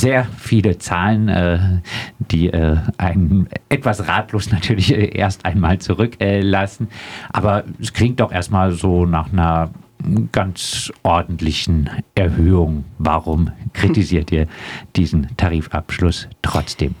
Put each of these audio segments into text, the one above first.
sehr viele Zahlen, äh, die äh, einen etwas ratlos natürlich äh, erst einmal zurücklassen. Aber es klingt doch erstmal so nach einer ganz ordentlichen Erhöhung. Warum kritisiert ihr diesen Tarifabschluss trotzdem?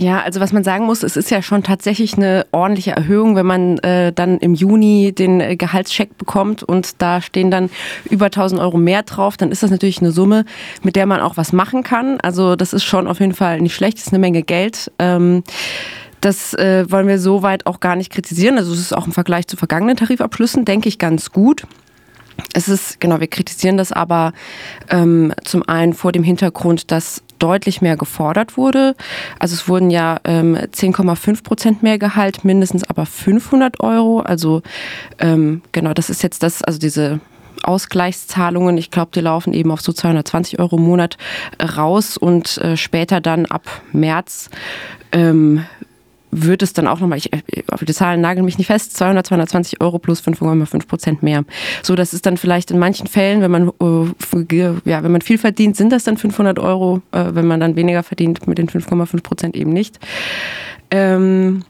Ja, also was man sagen muss, es ist ja schon tatsächlich eine ordentliche Erhöhung, wenn man äh, dann im Juni den äh, Gehaltscheck bekommt und da stehen dann über 1000 Euro mehr drauf, dann ist das natürlich eine Summe, mit der man auch was machen kann. Also das ist schon auf jeden Fall nicht schlecht, das ist eine Menge Geld. Ähm, das äh, wollen wir soweit auch gar nicht kritisieren. Also es ist auch im Vergleich zu vergangenen Tarifabschlüssen, denke ich, ganz gut. Es ist, genau, wir kritisieren das aber ähm, zum einen vor dem Hintergrund, dass deutlich mehr gefordert wurde. Also es wurden ja ähm, 10,5 Prozent mehr Gehalt, mindestens aber 500 Euro. Also ähm, genau, das ist jetzt das, also diese Ausgleichszahlungen, ich glaube, die laufen eben auf so 220 Euro im Monat raus und äh, später dann ab März ähm, wird es dann auch nochmal, ich, auf die Zahlen nageln mich nicht fest, 200, 220 Euro plus 5,5 Prozent mehr. So, das ist dann vielleicht in manchen Fällen, wenn man, äh, ja, wenn man viel verdient, sind das dann 500 Euro, äh, wenn man dann weniger verdient mit den 5,5 Prozent eben nicht. Ähm,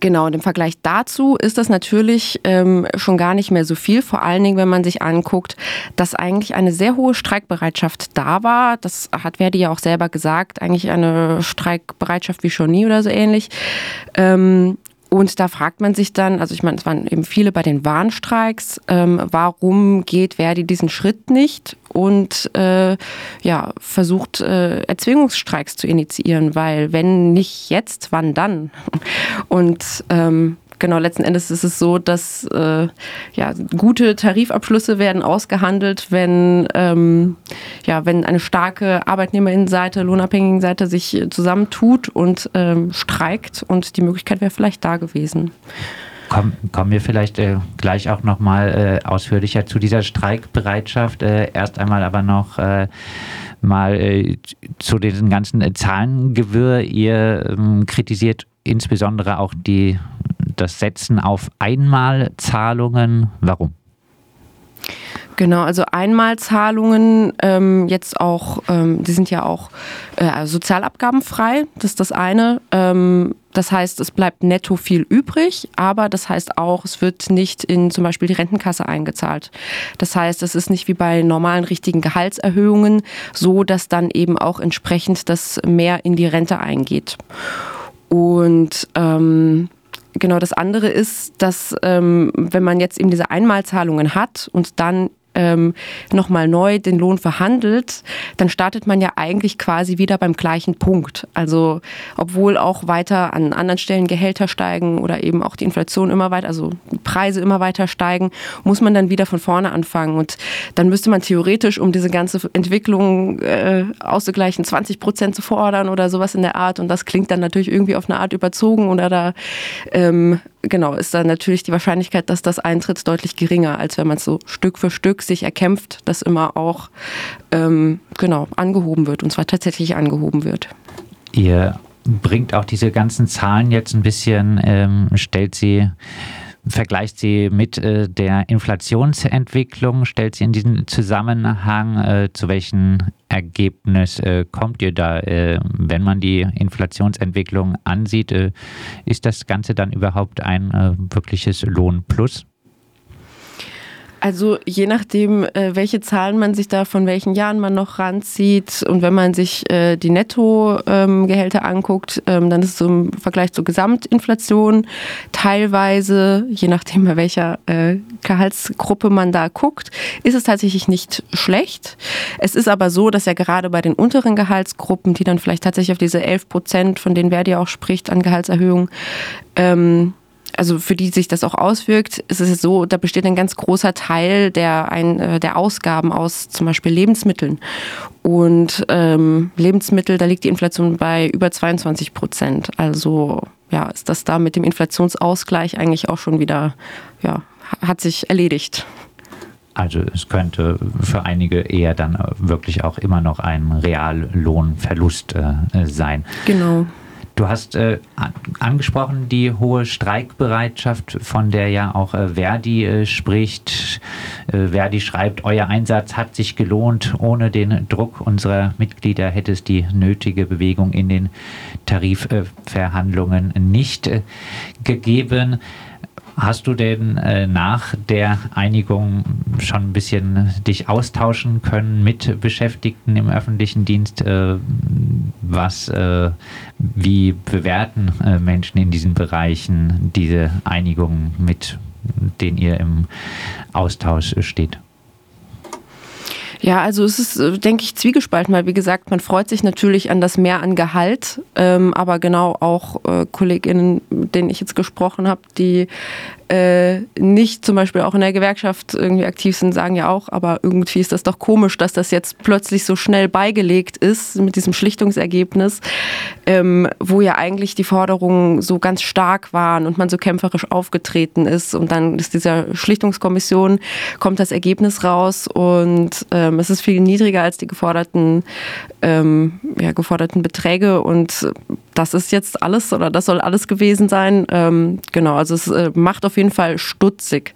Genau, und im Vergleich dazu ist das natürlich ähm, schon gar nicht mehr so viel, vor allen Dingen, wenn man sich anguckt, dass eigentlich eine sehr hohe Streikbereitschaft da war. Das hat Verdi ja auch selber gesagt, eigentlich eine Streikbereitschaft wie schon nie oder so ähnlich. Ähm, und da fragt man sich dann, also ich meine, es waren eben viele bei den Warnstreiks, ähm, warum geht Verdi diesen Schritt nicht und äh, ja, versucht äh, Erzwingungsstreiks zu initiieren, weil wenn nicht jetzt, wann dann? Und ähm, genau, letzten Endes ist es so, dass äh, ja, gute Tarifabschlüsse werden ausgehandelt, wenn, ähm, ja, wenn eine starke Arbeitnehmerinnenseite, Lohnabhängigenseite sich zusammentut und ähm, streikt und die Möglichkeit wäre vielleicht da gewesen. Komm, kommen wir vielleicht äh, gleich auch nochmal äh, ausführlicher zu dieser Streikbereitschaft. Äh, erst einmal aber noch äh, mal äh, zu diesen ganzen äh, Zahlengewirr. Ihr ähm, kritisiert insbesondere auch die das Setzen auf Einmalzahlungen. Warum? Genau, also Einmalzahlungen ähm, jetzt auch, ähm, die sind ja auch äh, sozialabgabenfrei, das ist das eine. Ähm, das heißt, es bleibt netto viel übrig, aber das heißt auch, es wird nicht in zum Beispiel die Rentenkasse eingezahlt. Das heißt, es ist nicht wie bei normalen richtigen Gehaltserhöhungen so, dass dann eben auch entsprechend das mehr in die Rente eingeht. Und ähm, Genau, das andere ist, dass ähm, wenn man jetzt eben diese Einmalzahlungen hat und dann ähm, nochmal neu den Lohn verhandelt, dann startet man ja eigentlich quasi wieder beim gleichen Punkt. Also obwohl auch weiter an anderen Stellen Gehälter steigen oder eben auch die Inflation immer weiter, also Preise immer weiter steigen, muss man dann wieder von vorne anfangen. Und dann müsste man theoretisch, um diese ganze Entwicklung äh, auszugleichen, 20 Prozent zu fordern oder sowas in der Art. Und das klingt dann natürlich irgendwie auf eine Art überzogen oder da ähm, genau, ist dann natürlich die Wahrscheinlichkeit, dass das eintritt, deutlich geringer, als wenn man es so Stück für Stück sich erkämpft, dass immer auch ähm, genau angehoben wird und zwar tatsächlich angehoben wird. Ihr bringt auch diese ganzen Zahlen jetzt ein bisschen, ähm, stellt sie vergleicht sie mit äh, der Inflationsentwicklung, stellt sie in diesen Zusammenhang, äh, zu welchem Ergebnis äh, kommt ihr da, äh, wenn man die Inflationsentwicklung ansieht? Äh, ist das Ganze dann überhaupt ein äh, wirkliches Lohnplus? Also je nachdem, äh, welche Zahlen man sich da von welchen Jahren man noch ranzieht und wenn man sich äh, die Nettogehälter anguckt, ähm, dann ist es im Vergleich zur Gesamtinflation teilweise, je nachdem bei welcher äh, Gehaltsgruppe man da guckt, ist es tatsächlich nicht schlecht. Es ist aber so, dass ja gerade bei den unteren Gehaltsgruppen, die dann vielleicht tatsächlich auf diese 11 Prozent, von denen Verdi auch spricht, an Gehaltserhöhung, ähm, also für die sich das auch auswirkt, ist es so, da besteht ein ganz großer Teil der, ein, äh, der Ausgaben aus zum Beispiel Lebensmitteln. Und ähm, Lebensmittel, da liegt die Inflation bei über 22 Prozent. Also ja, ist das da mit dem Inflationsausgleich eigentlich auch schon wieder, ja, hat sich erledigt. Also es könnte für einige eher dann wirklich auch immer noch ein Reallohnverlust äh, sein. Genau. Du hast äh, angesprochen die hohe Streikbereitschaft, von der ja auch äh, Verdi äh, spricht. Äh, Verdi schreibt, euer Einsatz hat sich gelohnt. Ohne den Druck unserer Mitglieder hätte es die nötige Bewegung in den Tarifverhandlungen nicht äh, gegeben. Hast du denn äh, nach der Einigung schon ein bisschen dich austauschen können mit Beschäftigten im öffentlichen Dienst? Äh, was, äh, wie bewerten äh, Menschen in diesen Bereichen diese Einigung, mit denen ihr im Austausch steht? Ja, also es ist, äh, denke ich, zwiegespalten, weil wie gesagt, man freut sich natürlich an das Mehr an Gehalt, ähm, aber genau auch äh, KollegInnen, denen ich jetzt gesprochen habe, die äh, nicht zum Beispiel auch in der Gewerkschaft irgendwie aktiv sind, sagen ja auch, aber irgendwie ist das doch komisch, dass das jetzt plötzlich so schnell beigelegt ist mit diesem Schlichtungsergebnis, ähm, wo ja eigentlich die Forderungen so ganz stark waren und man so kämpferisch aufgetreten ist. Und dann ist dieser Schlichtungskommission kommt das Ergebnis raus und ähm, es ist viel niedriger als die geforderten, ähm, ja, geforderten Beträge und das ist jetzt alles oder das soll alles gewesen sein. Ähm, genau, also es äh, macht auf jeden Fall stutzig.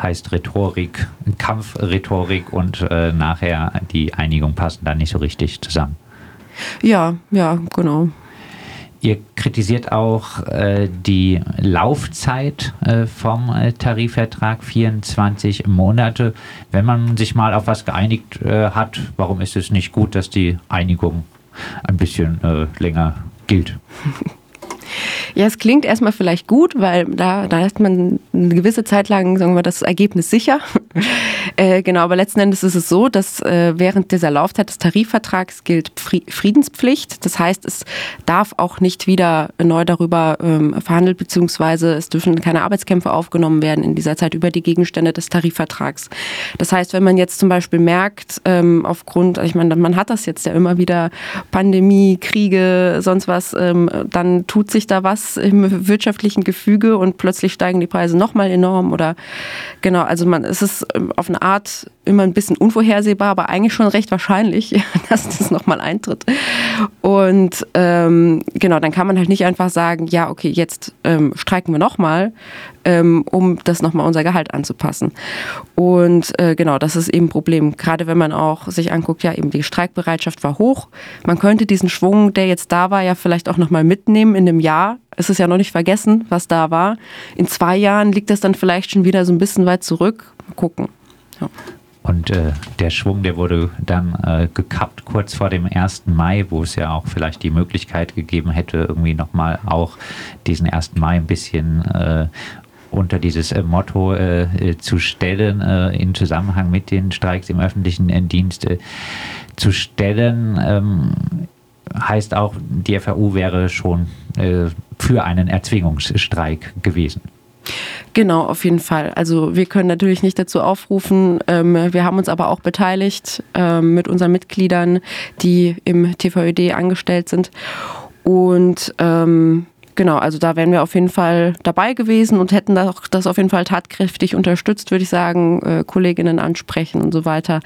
Heißt Rhetorik, Kampfrhetorik und äh, nachher die Einigung passen da nicht so richtig zusammen. Ja, ja, genau. Ihr kritisiert auch äh, die Laufzeit äh, vom äh, Tarifvertrag, 24 Monate. Wenn man sich mal auf was geeinigt äh, hat, warum ist es nicht gut, dass die Einigung ein bisschen äh, länger gilt. Ja, es klingt erstmal vielleicht gut, weil da, da hat man eine gewisse Zeit lang, sagen wir, das Ergebnis sicher. Äh, genau, aber letzten Endes ist es so, dass äh, während dieser Laufzeit des Tarifvertrags gilt Friedenspflicht. Das heißt, es darf auch nicht wieder neu darüber ähm, verhandelt, beziehungsweise es dürfen keine Arbeitskämpfe aufgenommen werden in dieser Zeit über die Gegenstände des Tarifvertrags. Das heißt, wenn man jetzt zum Beispiel merkt, ähm, aufgrund, ich meine, man hat das jetzt ja immer wieder, Pandemie, Kriege, sonst was, ähm, dann tut sich da was im wirtschaftlichen Gefüge und plötzlich steigen die Preise nochmal enorm oder genau, also man, es ist ähm, auf eine Art immer ein bisschen unvorhersehbar, aber eigentlich schon recht wahrscheinlich, dass das nochmal eintritt. Und ähm, genau, dann kann man halt nicht einfach sagen, ja, okay, jetzt ähm, streiken wir nochmal, ähm, um das nochmal unser Gehalt anzupassen. Und äh, genau, das ist eben ein Problem. Gerade wenn man auch sich anguckt, ja, eben die Streikbereitschaft war hoch. Man könnte diesen Schwung, der jetzt da war, ja vielleicht auch nochmal mitnehmen in einem Jahr. Es ist ja noch nicht vergessen, was da war. In zwei Jahren liegt das dann vielleicht schon wieder so ein bisschen weit zurück. Mal gucken. Ja. Und äh, der Schwung, der wurde dann äh, gekappt kurz vor dem 1. Mai, wo es ja auch vielleicht die Möglichkeit gegeben hätte, irgendwie nochmal auch diesen 1. Mai ein bisschen äh, unter dieses äh, Motto äh, äh, zu stellen, in Zusammenhang mit den Streiks im öffentlichen Dienst zu stellen. Ähm, heißt auch, die FAU wäre schon für einen Erzwingungsstreik gewesen. Genau, auf jeden Fall. Also wir können natürlich nicht dazu aufrufen. Ähm, wir haben uns aber auch beteiligt ähm, mit unseren Mitgliedern, die im TVÖD angestellt sind. Und ähm, genau, also da wären wir auf jeden Fall dabei gewesen und hätten das, auf jeden Fall tatkräftig unterstützt, würde ich sagen, äh, Kolleginnen ansprechen und so weiter.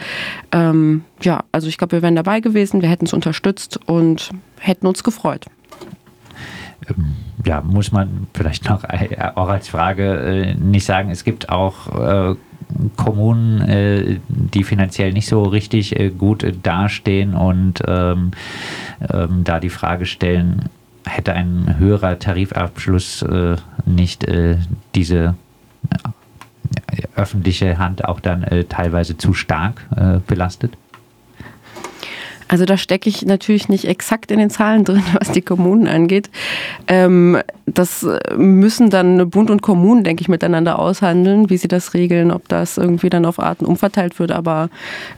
Ähm, ja, also ich glaube, wir wären dabei gewesen, wir hätten es unterstützt und hätten uns gefreut. Ähm, ja, muss man vielleicht noch auch als Frage äh, nicht sagen, es gibt auch äh, Kommunen, äh, die finanziell nicht so richtig gut dastehen und ähm, ähm, da die Frage stellen, hätte ein höherer Tarifabschluss nicht diese öffentliche Hand auch dann teilweise zu stark belastet? Also da stecke ich natürlich nicht exakt in den Zahlen drin, was die Kommunen angeht. Ähm, das müssen dann Bund und Kommunen, denke ich, miteinander aushandeln, wie sie das regeln, ob das irgendwie dann auf Arten umverteilt wird. Aber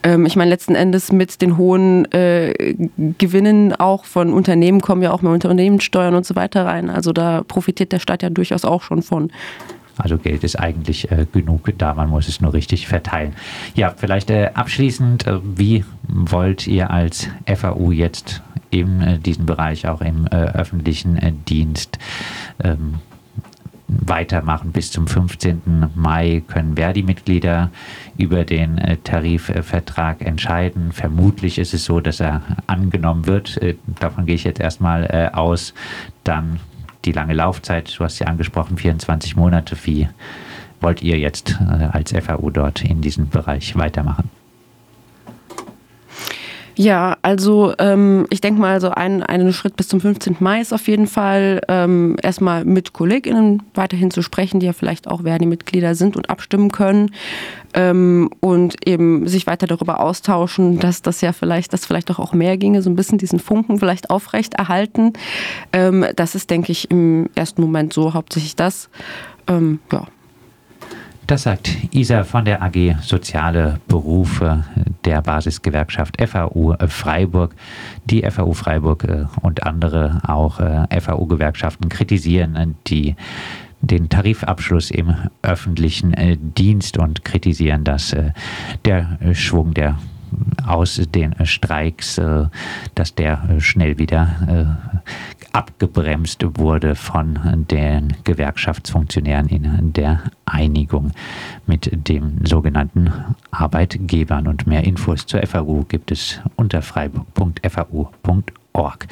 ähm, ich meine, letzten Endes mit den hohen äh, Gewinnen auch von Unternehmen kommen ja auch mehr Unternehmenssteuern und so weiter rein. Also da profitiert der Staat ja durchaus auch schon von. Also Geld ist eigentlich äh, genug da, man muss es nur richtig verteilen. Ja, vielleicht äh, abschließend, äh, wie wollt ihr als FAU jetzt in äh, diesem Bereich, auch im äh, öffentlichen äh, Dienst, ähm, weitermachen. Bis zum 15. Mai können Verdi-Mitglieder über den Tarifvertrag entscheiden. Vermutlich ist es so, dass er angenommen wird. Davon gehe ich jetzt erstmal aus. Dann die lange Laufzeit, du hast ja angesprochen, 24 Monate. Wie wollt ihr jetzt als FAU dort in diesem Bereich weitermachen? Ja, also ähm, ich denke mal, so ein, einen Schritt bis zum 15. Mai ist auf jeden Fall ähm, erstmal mit KollegInnen weiterhin zu sprechen, die ja vielleicht auch Verdi-Mitglieder sind und abstimmen können ähm, und eben sich weiter darüber austauschen, dass das ja vielleicht, dass vielleicht doch auch mehr ginge, so ein bisschen diesen Funken vielleicht aufrecht erhalten. Ähm, das ist, denke ich, im ersten Moment so hauptsächlich das. Ähm, ja. Das sagt Isa von der AG Soziale Berufe der Basisgewerkschaft FAU Freiburg. Die FAU Freiburg äh, und andere auch äh, FAU-Gewerkschaften kritisieren äh, die den Tarifabschluss im öffentlichen Dienst und kritisieren, dass der Schwung der aus den Streiks, dass der schnell wieder abgebremst wurde von den Gewerkschaftsfunktionären in der Einigung mit den sogenannten Arbeitgebern. Und mehr Infos zur FAU gibt es unter freiburg.fau.org.